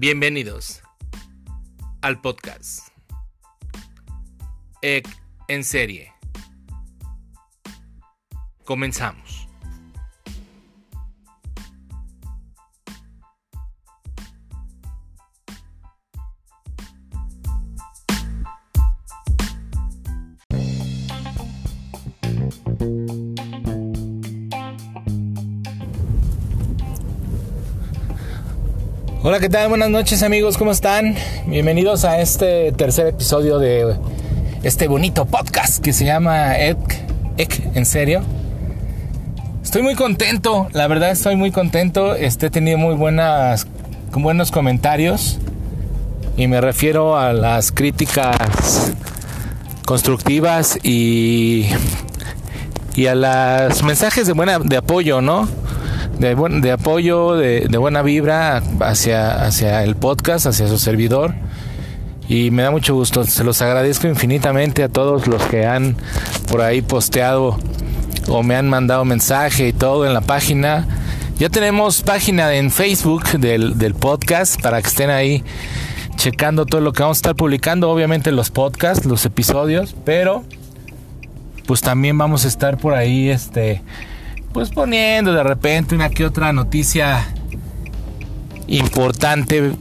Bienvenidos al podcast EC en serie. Comenzamos. ¿Qué tal? Buenas noches amigos, ¿cómo están? Bienvenidos a este tercer episodio de este bonito podcast que se llama Ek, Ek en serio. Estoy muy contento, la verdad estoy muy contento. Este, he tenido muy buenas, buenos comentarios y me refiero a las críticas constructivas y, y a los mensajes de buena de apoyo, ¿no? De, apoyo, de, de, buena vibra hacia, hacia el podcast, hacia su servidor. Y me da mucho gusto, se los agradezco infinitamente a todos los que han por ahí posteado o me han mandado mensaje y todo en la página. Ya tenemos página en Facebook del, del podcast para que estén ahí checando todo lo que vamos a estar publicando, obviamente los podcasts, los episodios, pero pues también vamos a estar por ahí este pues poniendo de repente una que otra noticia importante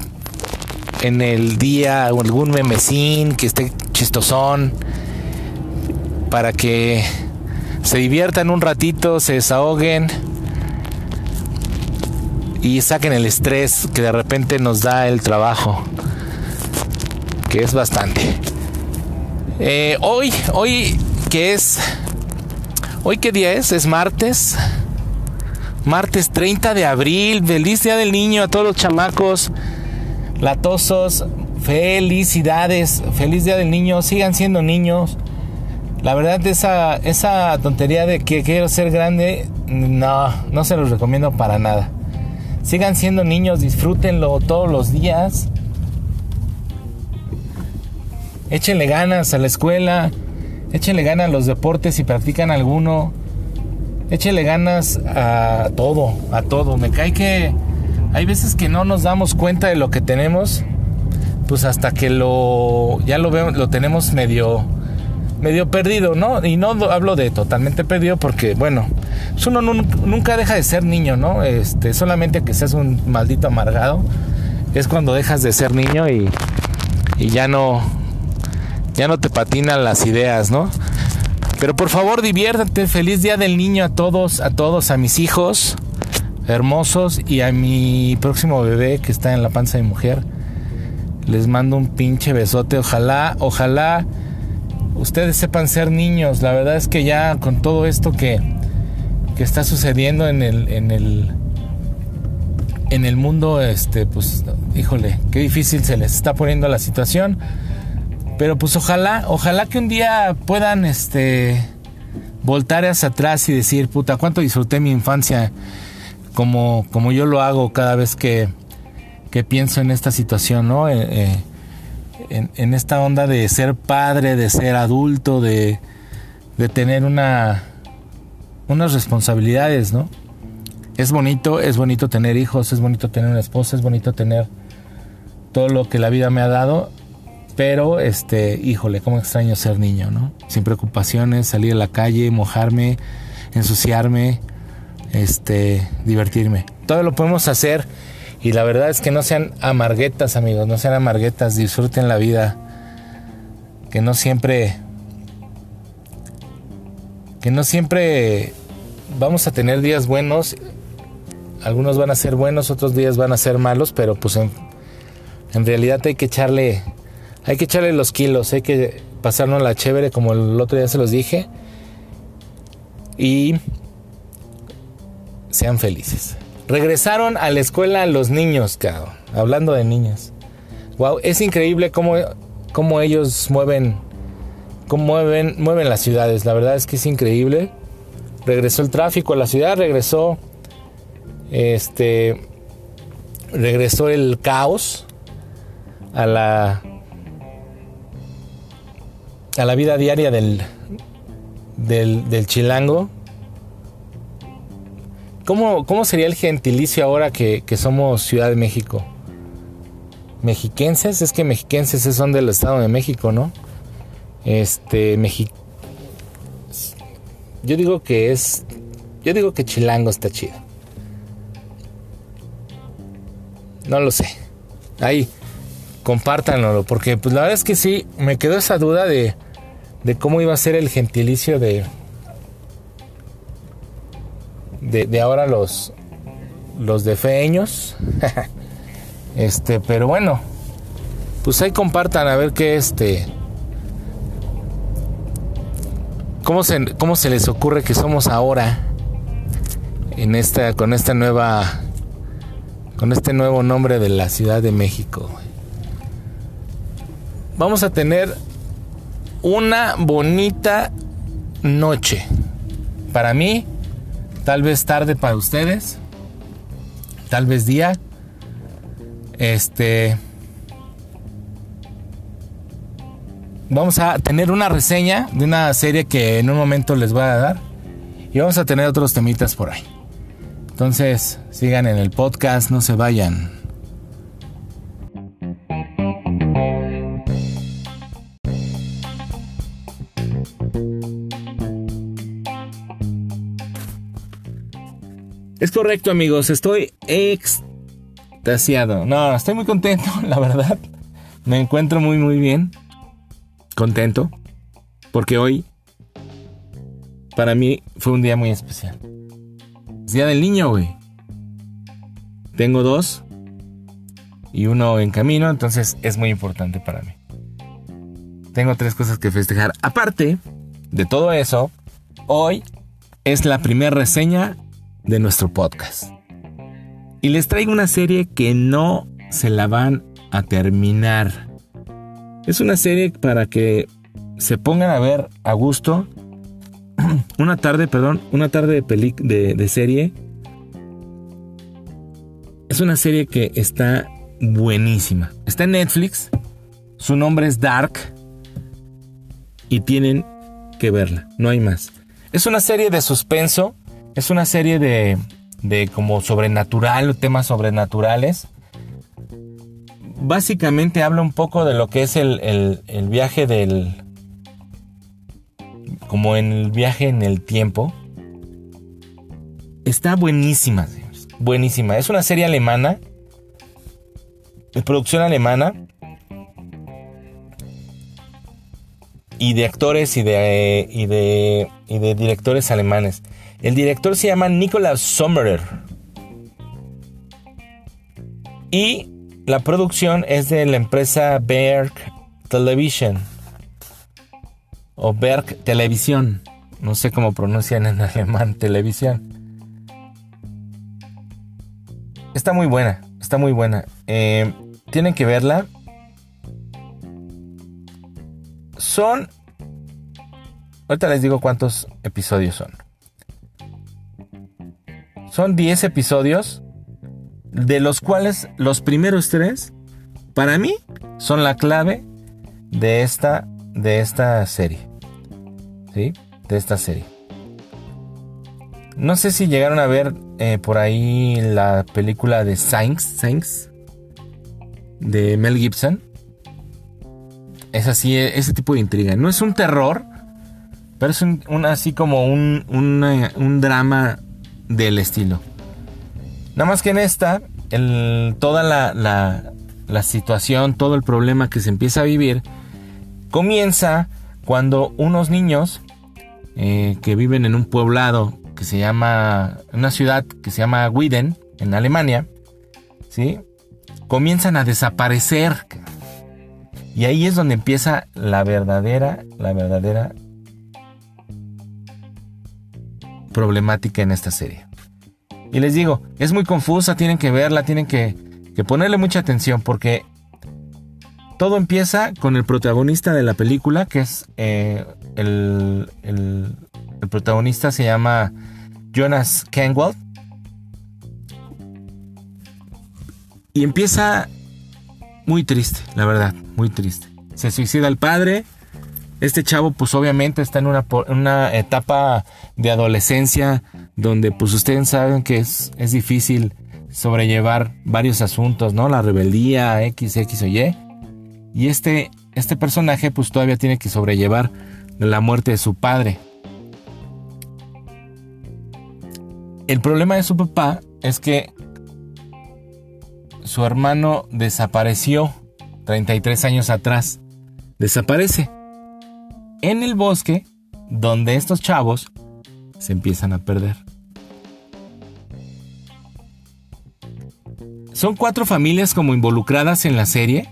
en el día algún memecín que esté chistosón para que se diviertan un ratito, se desahoguen y saquen el estrés que de repente nos da el trabajo, que es bastante. Eh, hoy, hoy que es ¿Hoy qué día es? Es martes. Martes 30 de abril. Feliz Día del Niño a todos los chamacos latosos. Felicidades. Feliz Día del Niño. Sigan siendo niños. La verdad, esa, esa tontería de que quiero ser grande, no, no se los recomiendo para nada. Sigan siendo niños, disfrútenlo todos los días. Échenle ganas a la escuela Échenle ganas a los deportes si practican alguno. Échenle ganas a todo, a todo. Me cae que hay veces que no nos damos cuenta de lo que tenemos, pues hasta que lo ya lo veo, lo tenemos medio medio perdido, ¿no? Y no hablo de totalmente perdido porque, bueno, pues uno nunca deja de ser niño, ¿no? Este, solamente que seas un maldito amargado, es cuando dejas de ser niño y, y ya no, ya no te patinan las ideas, ¿no? Pero por favor diviértete, feliz día del niño a todos, a todos, a mis hijos hermosos y a mi próximo bebé que está en la panza de mujer. Les mando un pinche besote, ojalá, ojalá ustedes sepan ser niños. La verdad es que ya con todo esto que, que está sucediendo en el, en el, en el mundo, este, pues, híjole, qué difícil se les está poniendo la situación. Pero pues ojalá, ojalá que un día puedan este voltar hacia atrás y decir, puta, cuánto disfruté mi infancia como, como yo lo hago cada vez que, que pienso en esta situación, ¿no? Eh, eh, en, en, esta onda de ser padre, de ser adulto, de, de tener una, unas responsabilidades, ¿no? Es bonito, es bonito tener hijos, es bonito tener una esposa, es bonito tener todo lo que la vida me ha dado pero, este, híjole, cómo extraño ser niño, ¿no? Sin preocupaciones, salir a la calle, mojarme, ensuciarme, este, divertirme. Todo lo podemos hacer y la verdad es que no sean amarguetas, amigos, no sean amarguetas, disfruten la vida. Que no siempre que no siempre vamos a tener días buenos. Algunos van a ser buenos, otros días van a ser malos, pero pues en, en realidad hay que echarle hay que echarle los kilos, hay que pasarnos la chévere como el otro día se los dije. Y sean felices. Regresaron a la escuela los niños, cabrón. Hablando de niños. Wow, es increíble cómo, cómo ellos mueven, cómo mueven, mueven las ciudades. La verdad es que es increíble. Regresó el tráfico a la ciudad, regresó este regresó el caos a la a la vida diaria del, del, chilango. ¿Cómo, ¿Cómo, sería el gentilicio ahora que, somos Ciudad de México? mexiquenses, es que mexiquenses son del Estado de México, ¿no? Este, México. Yo digo que es. Yo digo que Chilango está chido. No lo sé. Ahí, compártanlo, porque pues la verdad es que sí, me quedó esa duda de, de cómo iba a ser el gentilicio de, de, de ahora los, los defeños. este, pero bueno, pues ahí compartan a ver qué este. ¿Cómo se, ¿Cómo se les ocurre que somos ahora en esta, con esta nueva, con este nuevo nombre de la Ciudad de México? Vamos a tener una bonita noche. Para mí, tal vez tarde para ustedes, tal vez día. Este. Vamos a tener una reseña de una serie que en un momento les voy a dar. Y vamos a tener otros temitas por ahí. Entonces, sigan en el podcast, no se vayan. Es correcto, amigos, estoy extasiado. No, estoy muy contento, la verdad. Me encuentro muy, muy bien. Contento. Porque hoy, para mí, fue un día muy especial. Es día del niño, güey. Tengo dos y uno en camino, entonces es muy importante para mí. Tengo tres cosas que festejar. Aparte de todo eso, hoy es la primera reseña de nuestro podcast. Y les traigo una serie que no se la van a terminar. Es una serie para que se pongan a ver a gusto. Una tarde, perdón, una tarde de, de, de serie. Es una serie que está buenísima. Está en Netflix. Su nombre es Dark. Y tienen que verla. No hay más. Es una serie de suspenso es una serie de, de como sobrenatural, temas sobrenaturales. Básicamente habla un poco de lo que es el, el, viaje del... como el viaje en el tiempo. Está buenísima, buenísima. Es una serie alemana, de producción alemana, y de actores y de, y de, y de directores alemanes. El director se llama Nicolas Sommerer. Y la producción es de la empresa Berg Television. O Berg Televisión. No sé cómo pronuncian en alemán televisión. Está muy buena. Está muy buena. Eh, tienen que verla. Son... Ahorita les digo cuántos episodios son. Son 10 episodios, de los cuales los primeros tres, para mí, son la clave de esta, de esta serie. ¿Sí? De esta serie. No sé si llegaron a ver eh, por ahí la película de Saints, Saints de Mel Gibson. Es así, ese tipo de intriga. No es un terror, pero es un, así como un, un drama del estilo. Nada más que en esta, toda la, situación, todo el problema que se empieza a vivir, comienza cuando unos niños eh, que viven en un poblado que se llama, una ciudad que se llama Widen, en Alemania, ¿sí? Comienzan a desaparecer. Y ahí es donde empieza la verdadera, la verdadera problemática en esta serie. Y les digo, es muy confusa, tienen que verla, tienen que, ponerle mucha atención porque todo empieza con el protagonista de la película, que es eh, el, el, protagonista se llama Jonas Kenwald. Y empieza muy triste, la verdad, muy triste. Se suicida el padre, este chavo pues obviamente está en una, etapa de adolescencia donde pues ustedes saben que es, es difícil sobrellevar varios asuntos, ¿no? La rebeldía, X, X o Y. Y este, este personaje pues todavía tiene que sobrellevar la muerte de su padre. El problema de su papá es que su hermano desapareció 33 años atrás. Desaparece. En el bosque donde estos chavos se empiezan a perder. Son cuatro familias como involucradas en la serie.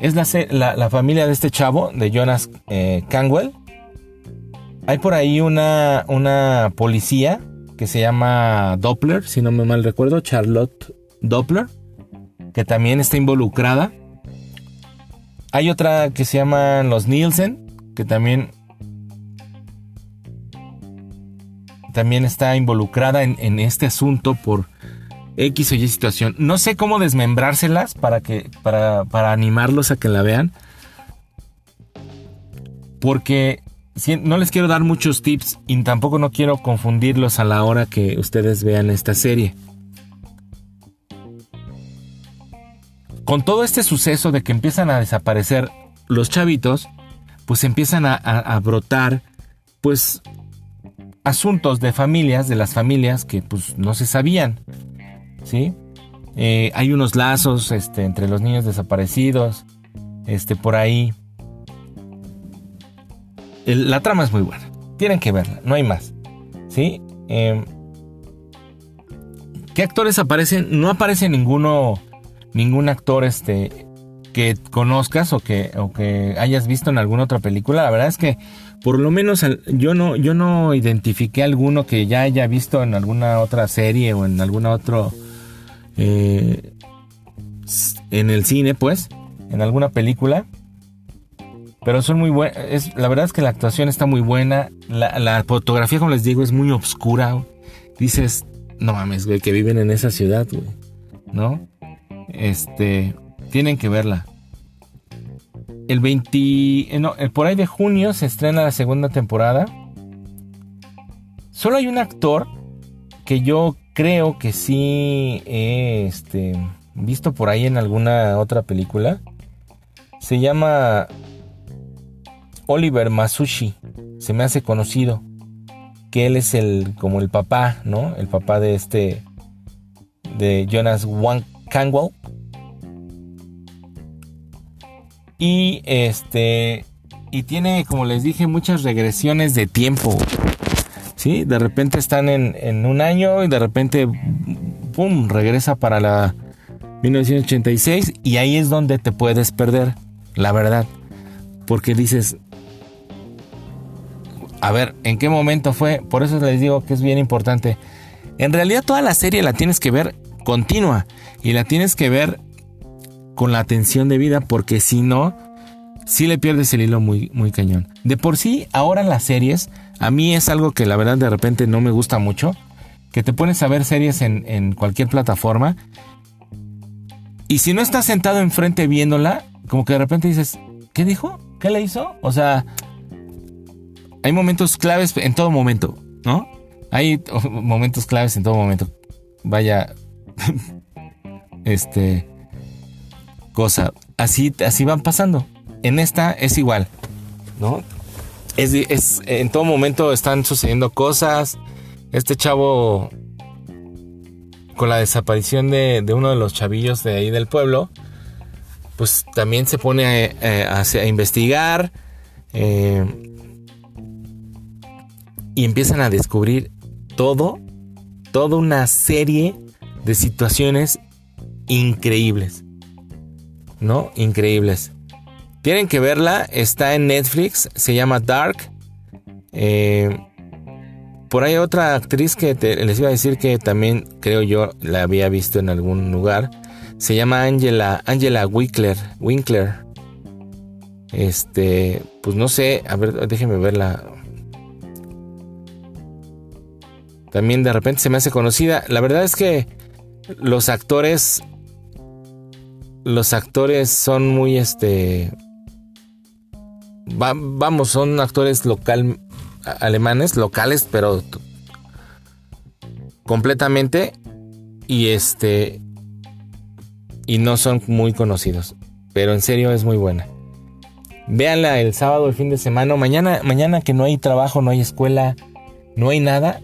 Es la, familia de este chavo, de Jonas eh, Canwell. Hay por ahí una, una policía que se llama Doppler, si no me mal recuerdo, Charlotte Doppler, que también está involucrada. Hay otra que se llama los Nielsen, que también también está involucrada en, este asunto por X o Y situación. No sé cómo desmembrárselas para, que, para, para animarlos a que la vean. Porque no les quiero dar muchos tips y tampoco no quiero confundirlos a la hora que ustedes vean esta serie. Con todo este suceso de que empiezan a desaparecer los chavitos, pues empiezan a brotar pues asuntos de familias, de las familias que pues no se sabían, ¿sí? Eh, hay unos lazos este, entre los niños desaparecidos, este, por ahí. la trama es muy buena, tienen que verla, no hay más, ¿sí? Em, ¿Qué actores aparecen? No aparece ninguno, ningún actor este, que conozcas o que, o que hayas visto en alguna otra película. La verdad es que por lo menos yo no, yo no identifiqué alguno que ya haya visto en alguna otra serie o en alguna otro eh, en el cine, pues, en alguna película. Pero son muy buenas. La verdad es que la actuación está muy buena. La, fotografía, como les digo, es muy oscura. Dices, no mames, güey, que viven en esa ciudad, güey. ¿No? Este. Tienen que verla. El 20. Eh, no, eh, por ahí de junio se estrena la segunda temporada. Solo hay un actor que yo creo que sí he este, visto por ahí en alguna otra película. Se llama Oliver Masushi. Se me hace conocido. Que él es el como el papá, ¿no? El papá de este de Jonas Wang Kangwell. Y este. Y tiene, como les dije, muchas regresiones de tiempo. ¿Sí? De repente están en, un año y de repente. ¡Pum! Regresa para la 1986. Y ahí es donde te puedes perder. La verdad. Porque dices. A ver, ¿en qué momento fue? Por eso les digo que es bien importante. En realidad toda la serie la tienes que ver continua y la tienes que ver con la atención de vida porque si no, si le pierdes el hilo muy, muy cañón. De por sí, ahora las series, a mí es algo que la verdad de repente no me gusta mucho, que te pones a ver series en, en cualquier plataforma y si no estás sentado enfrente viéndola, como que de repente dices, ¿qué dijo? ¿Qué le hizo? O sea, hay momentos claves en todo momento, ¿no? Hay momentos claves en todo momento. Vaya, este, cosa. Así, así van pasando. En esta es igual, ¿no? Es, en todo momento están sucediendo cosas. Este chavo, con la desaparición de, uno de los chavillos de ahí del pueblo, pues también se pone a, investigar eh, y empiezan a descubrir todo, toda una serie de situaciones increíbles. ¿No? Increíbles. Tienen que verla, está en Netflix, se llama Dark. Eh, por ahí otra actriz que les iba a decir que también creo yo la había visto en algún lugar. Se llama Angela, Angela Winkler. Winkler. Este, pues no sé, a ver, déjenme verla. También de repente se me hace conocida. La verdad es que los actores los actores son muy este vamos son actores local alemanes locales pero completamente y este y no son muy conocidos, pero en serio es muy buena. Véanla el sábado, el fin de semana, mañana, mañana que no hay trabajo, no hay escuela, no hay nada,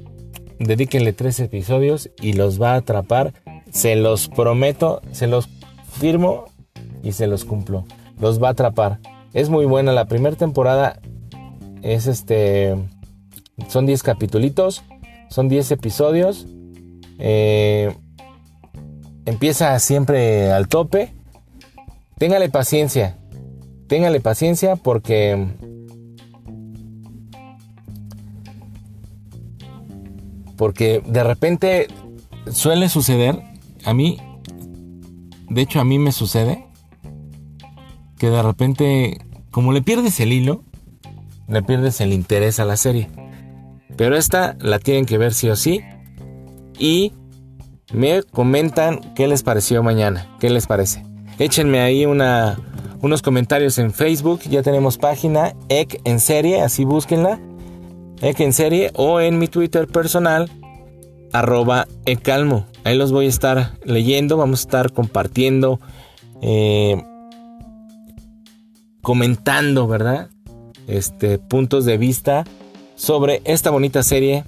dedíquenle tres episodios y los va a atrapar. Se los prometo, se los firmo y se los cumplo. Los va a atrapar. Es muy buena. La primera temporada es este. Son 10 capítulos. Son 10 episodios. Eh, empieza siempre al tope. Téngale paciencia. Téngale paciencia porque Porque de repente suele suceder, a mí, de hecho a mí me sucede, que de repente, como le pierdes el hilo, le pierdes el interés a la serie. Pero esta la tienen que ver sí o sí. Y me comentan qué les pareció mañana, qué les parece. Échenme ahí una, unos comentarios en Facebook, ya tenemos página, EC en serie, así búsquenla en serie o en mi Twitter personal, arroba ecalmo. Ahí los voy a estar leyendo, vamos a estar compartiendo, eh, comentando, ¿verdad? Este, puntos de vista sobre esta bonita serie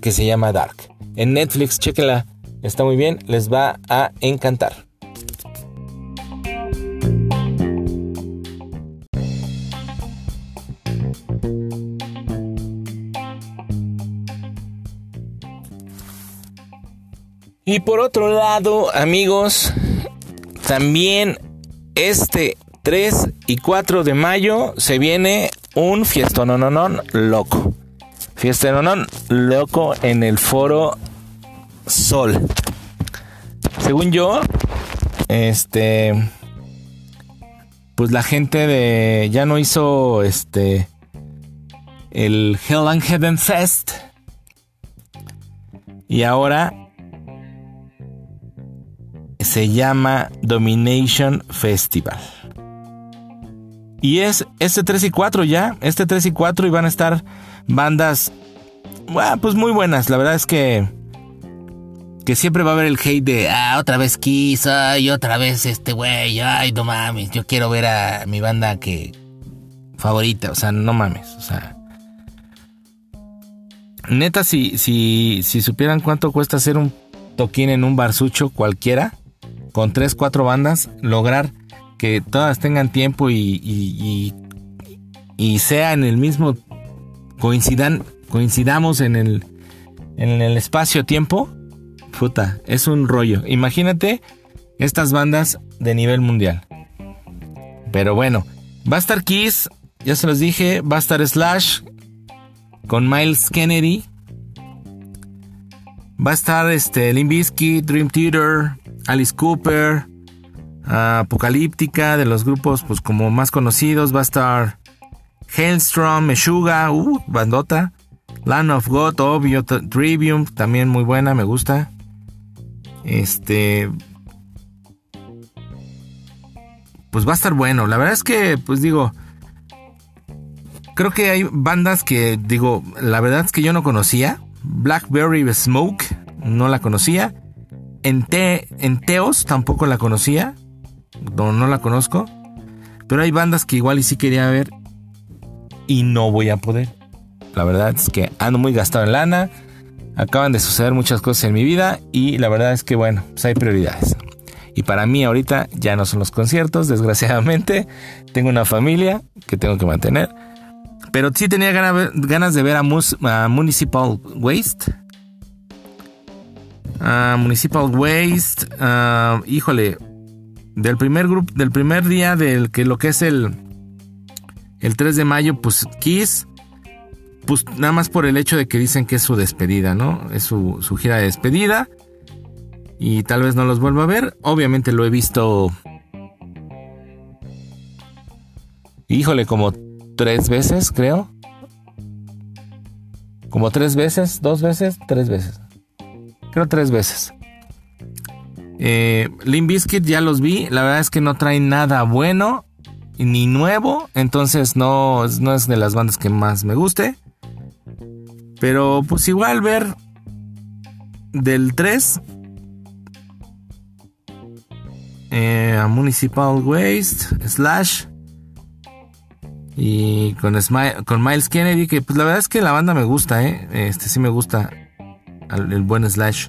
que se llama Dark. En Netflix, chequenla, está muy bien, les va a encantar. Y por otro lado, amigos, también este 3 y 4 de mayo se viene un fiestononón loco. Fiestononón loco en el foro Sol. Según yo, este pues la gente de ya no hizo este el Hell and Heaven Fest y ahora se llama Domination Festival. Y es este 3 y 4 ya, este 3 y 4 y van a estar bandas, pues muy buenas. La verdad es que que siempre va a haber el hate de, ah, otra vez Kiss, y otra vez este güey, ay, no mames, yo quiero ver a mi banda que favorita, o sea, no mames, o sea. Neta, si, si, si supieran cuánto cuesta hacer un toquín en un barsucho cualquiera, con tres, cuatro bandas, lograr que todas tengan tiempo y, y, sea en el mismo, coincidan, coincidamos en el, en el espacio-tiempo, puta, es un rollo. Imagínate estas bandas de nivel mundial. Pero bueno, va a estar Kiss, ya se los dije, va a estar Slash con Miles Kennedy. Va a estar este Limbisky, Dream Theater, Alice Cooper, Apocalíptica, de los grupos pues como más conocidos va a estar Hailstrom, Meshuga, uh, bandota, Land of God, obvio, Trivium, también muy buena, me gusta. Este pues va a estar bueno. La verdad es que pues digo creo que hay bandas que digo, la verdad es que yo no conocía. Blackberry Smoke, no la conocía. En, te, en Teos tampoco la conocía. No, la conozco. Pero hay bandas que igual y sí quería ver. Y no voy a poder. La verdad es que ando muy gastado en lana. Acaban de suceder muchas cosas en mi vida. Y la verdad es que bueno, pues hay prioridades. Y para mí ahorita ya no son los conciertos, desgraciadamente. Tengo una familia que tengo que mantener. Pero sí tenía ganas de ver a Municipal Waste Ah, Municipal Waste, ah, híjole, del primer grupo, del primer día del que lo que es el el 3 de mayo, pues Kiss, pues nada más por el hecho de que dicen que es su despedida, ¿no? Es su, su gira de despedida y tal vez no los vuelva a ver. Obviamente lo he visto, híjole, como tres veces, creo. Como tres veces, dos veces, tres veces creo tres veces. Eh, Limp ya los vi, la verdad es que no traen nada bueno ni nuevo, entonces no, no es de las bandas que más me guste. Pero pues igual ver del 3 eh, a Municipal Waste, Slash. Y con, con Miles Kennedy, que pues la verdad es que la banda me gusta, ¿eh? Este sí me gusta el, buen Slash.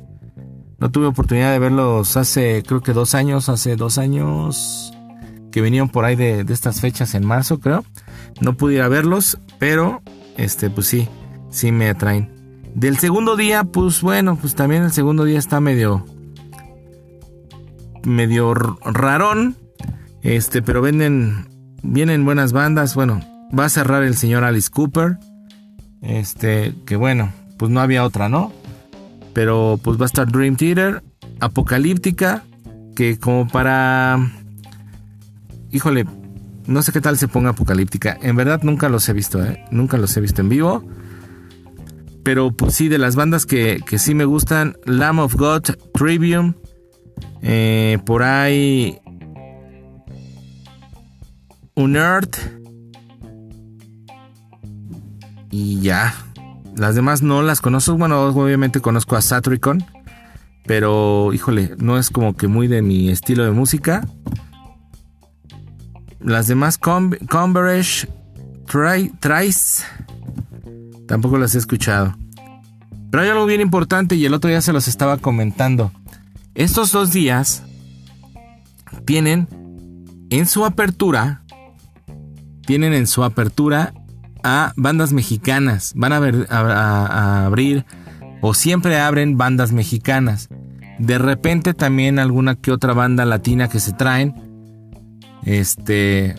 No tuve oportunidad de verlos hace, creo que dos años, hace dos años que vinieron por ahí de, estas fechas en marzo, creo. No pude ir a verlos, pero este, pues sí, sí me atraen. Del segundo día, pues bueno, pues también el segundo día está medio, medio rarón. Este, pero venden, vienen buenas bandas. Bueno, va a cerrar el señor Alice Cooper. Este, que bueno, pues no había otra, ¿no? Pero pues va a estar Dream Theater, Apocalíptica, que como para... Híjole, no sé qué tal se ponga Apocalíptica. En verdad nunca los he visto, ¿eh? Nunca los he visto en vivo. Pero pues sí, de las bandas que, que sí me gustan, Lamb of God, Trivium, eh, por ahí. Unert. Y ya. Las demás no las conozco. Bueno, obviamente conozco a Satricon. Pero, híjole, no es como que muy de mi estilo de música. Las demás, Converge, Trice. Tampoco las he escuchado. Pero hay algo bien importante y el otro día se los estaba comentando. Estos dos días tienen en su apertura, tienen en su apertura a bandas mexicanas. Van a, a, abrir o siempre abren bandas mexicanas. De repente también alguna que otra banda latina que se traen. Este.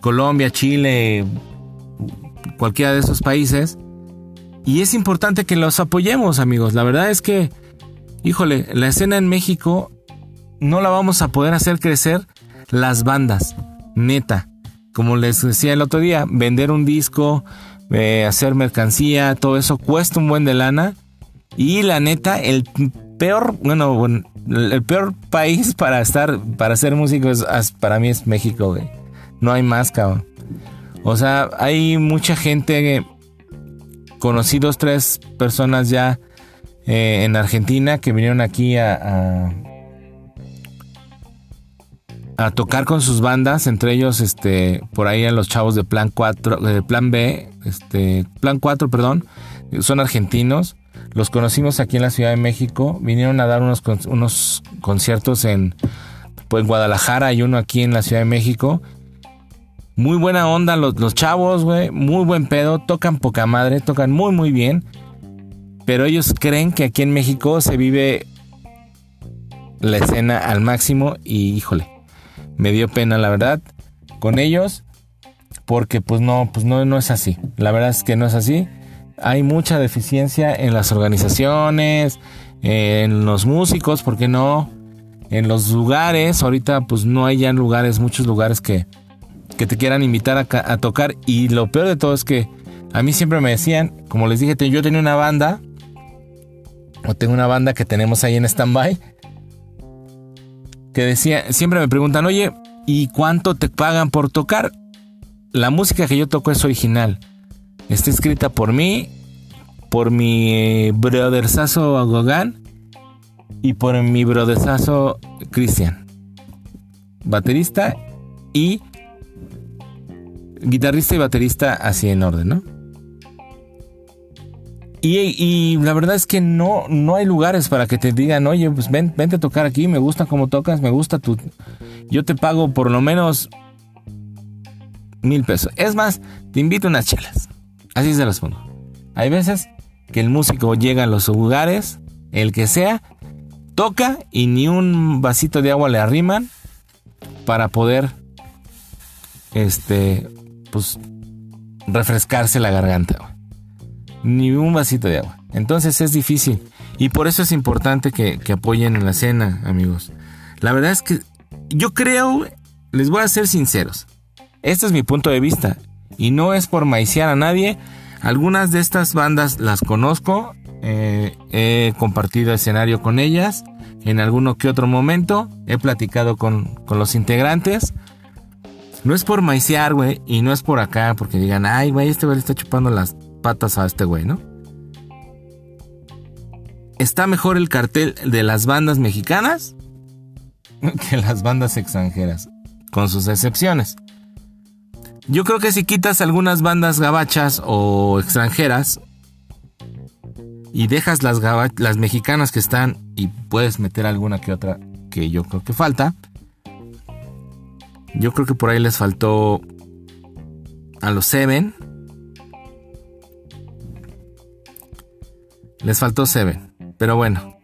Colombia, Chile, cualquiera de esos países. Y es importante que los apoyemos, amigos. La verdad es que, híjole, la escena en México no la vamos a poder hacer crecer las bandas, neta. Como les decía el otro día, vender un disco, eh, hacer mercancía, todo eso cuesta un buen de lana. Y la neta, el peor, bueno, el peor país para estar, para hacer músicos, para mí es México, güey. No hay más, cabrón. O sea, hay mucha gente conocí dos, tres personas ya eh, en Argentina que vinieron aquí a, tocar con sus bandas, entre ellos este por ahí a los chavos de Plan 4, de Plan B, este Plan 4, perdón, son argentinos. Los conocimos aquí en la Ciudad de México, vinieron a dar unos, unos conciertos en, pues, Guadalajara y uno aquí en la Ciudad de México muy buena onda los, los chavos, güey. Muy buen pedo. Tocan poca madre. Tocan muy, muy bien. Pero ellos creen que aquí en México se vive la escena al máximo. Y híjole, me dio pena, la verdad, con ellos. Porque pues no, pues no, no es así. La verdad es que no es así. Hay mucha deficiencia en las organizaciones, en los músicos, ¿por qué no? En los lugares, ahorita pues no hay ya lugares, muchos lugares que, que te quieran invitar a, tocar. Y lo peor de todo es que a mí siempre me decían, como les dije, yo tenía una banda, o tengo una banda que tenemos ahí en stand-by, que decía, siempre me preguntan, oye, ¿y cuánto te pagan por tocar? La música que yo toco es original. Está escrita por mí, por mi brothersazo Gogán y por mi brothersazo Cristian. Baterista y guitarrista y baterista así en orden, ¿no? Y, la verdad es que no, no hay lugares para que te digan, oye, pues ven, vente a tocar aquí, me gusta cómo tocas, me gusta tu... Yo te pago por lo menos mil pesos. Es más, te invito a unas chelas. Así se los pongo. Hay veces que el músico llega a los lugares, el que sea, toca y ni un vasito de agua le arriman para poder este pues, refrescarse la garganta. Ni un vasito de agua. Entonces es difícil. Y por eso es importante que, apoyen en la cena, amigos. La verdad es que yo creo, les voy a ser sinceros. Este es mi punto de vista. Y no es por maiciar a nadie. Algunas de estas bandas las conozco. Eh, he compartido escenario con ellas. En alguno que otro momento. He platicado con, con los integrantes. No es por maicear, güey, y no es por acá, porque digan, ay, güey, este güey está chupando las patas a este güey, ¿no? está mejor el cartel de las bandas mexicanas que las bandas extranjeras, con sus excepciones. Yo creo que si quitas algunas bandas gabachas o extranjeras y dejas las, las mexicanas que están y puedes meter alguna que otra que yo creo que falta, yo creo que por ahí les faltó a los Seven. Les faltó Seven. Pero bueno.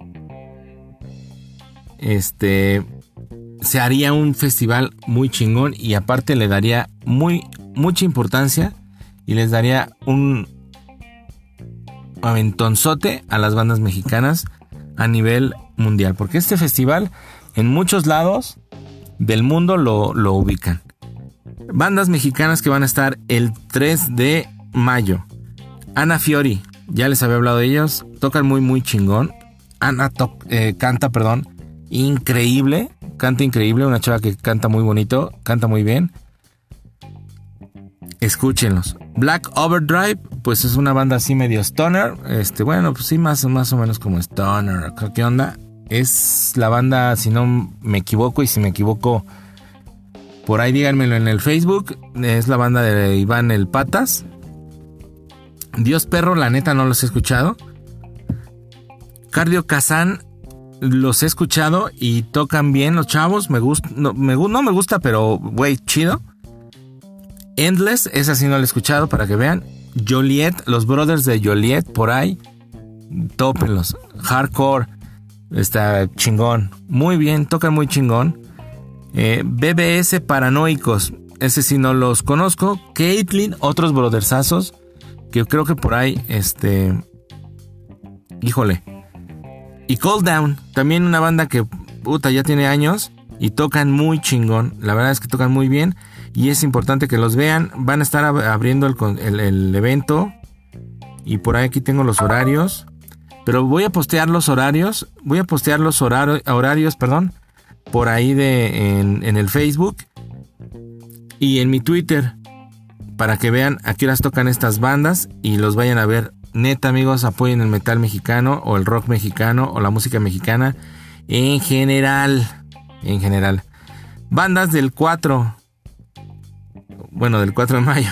Este. Se haría un festival muy chingón. Y aparte le daría muy. mucha importancia. Y les daría un aventonzote a las bandas mexicanas a nivel mundial. Porque este festival en muchos lados del mundo lo, lo ubican. Bandas mexicanas que van a estar el 3 de mayo. Ana Fiori, ya les había hablado de ellos, tocan muy muy chingón. Ana eh, canta, perdón, increíble, canta increíble, una chava que canta muy bonito, canta muy bien. Escúchenlos. Black Overdrive, pues es una banda así medio stoner. Este, bueno, pues sí, más, más o menos como stoner. ¿Qué onda? Es la banda, si no me equivoco, y si me equivoco, por ahí díganmelo en el Facebook. Es la banda de Iván el Patas. Dios Perro, la neta no los he escuchado. Cardio Kazan, los he escuchado y tocan bien los chavos. Me gusta, no me, gusta, pero güey, chido. Endless, esa sí no la he escuchado para que vean. Joliet, los brothers de Joliet por ahí. Tópenlos. Hardcore. Está chingón. Muy bien, tocan muy chingón. Eh, BBS Paranoicos. Ese sí no los conozco. Caitlyn, otros brothersazos. Que creo que por ahí, este. Híjole. Y Cold Down. También una banda que, puta, ya tiene años. Y tocan muy chingón. La verdad es que tocan muy bien. Y es importante que los vean. Van a estar abriendo el, el evento. Y por ahí aquí tengo los horarios. Pero voy a postear los horarios. Voy a postear los horarios, perdón. Por ahí de, en, el Facebook. Y en mi Twitter. Para que vean a qué horas tocan estas bandas. Y los vayan a ver. Neta amigos, apoyen el metal mexicano. O el rock mexicano. O la música mexicana. En general. En general. Bandas del 4. Bueno, del 4 de mayo.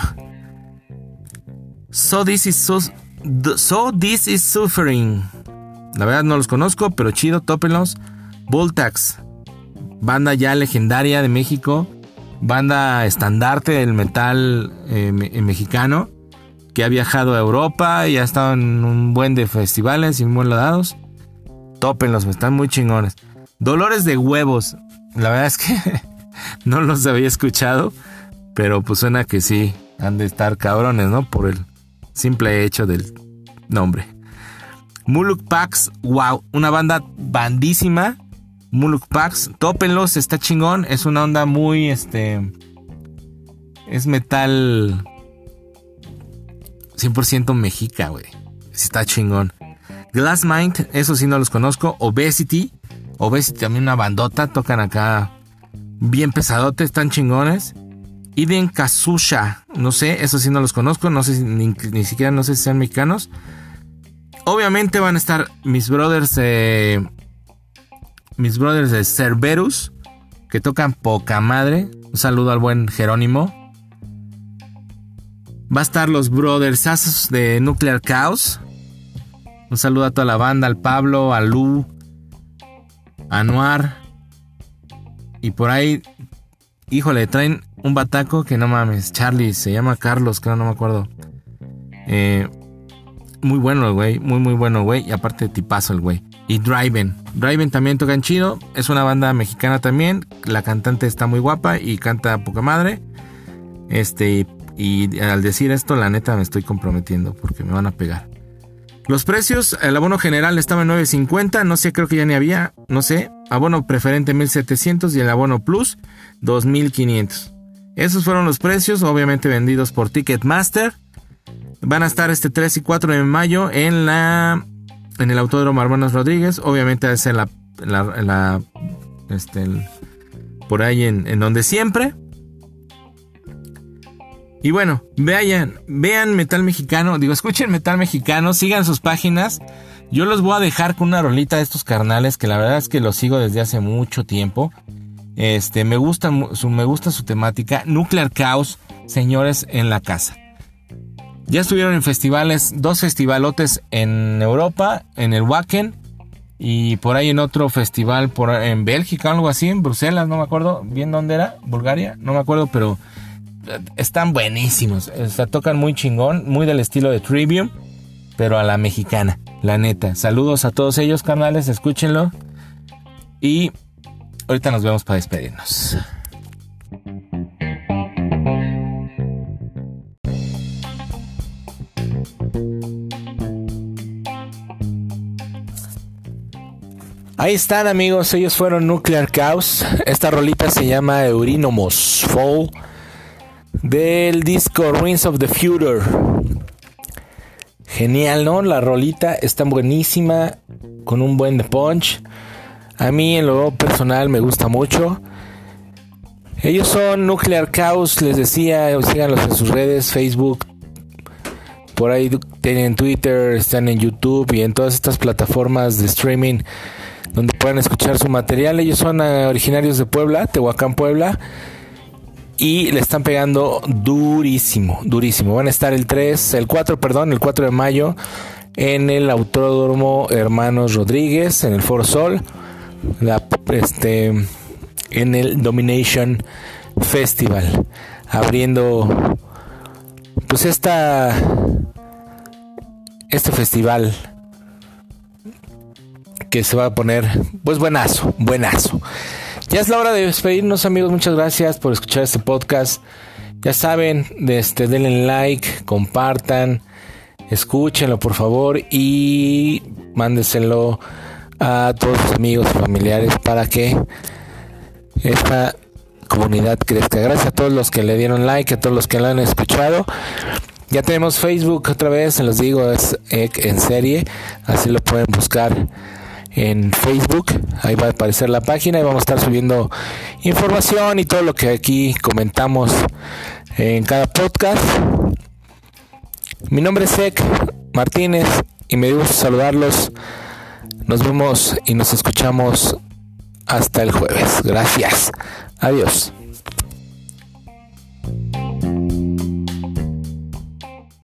So This Is So This Is Suffering. La verdad no los conozco, pero chido, tópenlos. Voltax, banda ya legendaria de México, banda estandarte del metal eh, eh, mexicano, que ha viajado a Europa y ha estado en un buen de festivales y muy ladados. Tópenlos, están muy chingones. Dolores de huevos, la verdad es que no los había escuchado, pero pues suena que sí, han de estar cabrones, ¿no? Por el simple hecho del nombre. Muluk Pax, wow, una banda bandísima. Muluk Pax, tópenlos, está chingón. Es una onda muy, este. Es metal 100% mexica, güey. Está chingón. Glassmind, eso sí no los conozco. Obesity, Obesity también una bandota. Tocan acá bien pesadotes, están chingones. Iden Kasusha, no sé, eso sí no los conozco, no sé ni, ni siquiera no sé si sean mexicanos. Obviamente van a estar mis brothers, mis brothers de Cerberus, que tocan poca madre. Un saludo al buen Jerónimo. Va a estar los brothers de Nuclear Chaos. Un saludo a toda la banda, al Pablo, a Lu, a Noir. Y por ahí, híjole, traen un bataco que no mames. Charlie, se llama Carlos, creo, no me acuerdo. Eh, muy bueno el güey, muy muy bueno güey. Y aparte tipazo el güey. Y Driven. Driven también tocan chido. Es una banda mexicana también. La cantante está muy guapa y canta poca madre. Este, y, al decir esto, la neta me estoy comprometiendo porque me van a pegar. Los precios, el abono general estaba en 9.50, no sé, creo que ya ni había, no sé. Abono preferente 1.700 y el abono plus 2.500. Esos fueron los precios, obviamente vendidos por Ticketmaster. Van a estar este 3 y 4 de mayo en la en el Autódromo Hermanos Rodríguez. Obviamente es en la, este, por ahí en, en, donde siempre. Y bueno, vean, vean Metal Mexicano, digo, escuchen Metal Mexicano, sigan sus páginas. Yo los voy a dejar con una rolita de estos carnales que la verdad es que los sigo desde hace mucho tiempo. Este, me gusta su, me gusta su temática. Nuclear Chaos, señores en la casa. Ya estuvieron en festivales, dos festivalotes en Europa, en el Wacken y por ahí en otro festival por en Bélgica algo así, en Bruselas, no me acuerdo bien dónde era, Bulgaria, no me acuerdo, pero están buenísimos, o sea, tocan muy chingón, muy del estilo de Trivium, pero a la mexicana, la neta. Saludos a todos ellos, carnales, escúchenlo. Y ahorita nos vemos para despedirnos. Ahí están amigos, ellos fueron Nuclear Chaos. Esta rolita se llama Eurinomos Fall del disco Ruins of the Future. Genial, ¿no? La rolita está buenísima, con un buen de punch. A mí en lo personal me gusta mucho. Ellos son Nuclear Chaos, les decía, síganlos en sus redes, Facebook, por ahí tienen Twitter, están en YouTube y en todas estas plataformas de streaming donde puedan escuchar su material. Ellos son originarios de Puebla, Tehuacán, Puebla. Y le están pegando durísimo, durísimo. Van a estar el 3, el 4, perdón, el 4 de mayo en el Autódromo Hermanos Rodríguez, en el Foro Sol. La, este, en el Domination Festival. Abriendo pues esta este festival que se va a poner, pues buenazo, buenazo. Ya es la hora de despedirnos, amigos. Muchas gracias por escuchar este podcast. Ya saben, este, denle like, compartan, escúchenlo por favor y mándeselo a todos sus amigos y familiares para que esta comunidad crezca. Gracias a todos los que le dieron like, a todos los que lo han escuchado. Ya tenemos Facebook otra vez, se los digo, es en serie, así lo pueden buscar en Facebook. Ahí va a aparecer la página y vamos a estar subiendo información y todo lo que aquí comentamos en cada podcast. Mi nombre es Ek Martínez y me gusta saludarlos. Nos vemos y nos escuchamos hasta el jueves. Gracias. Adiós.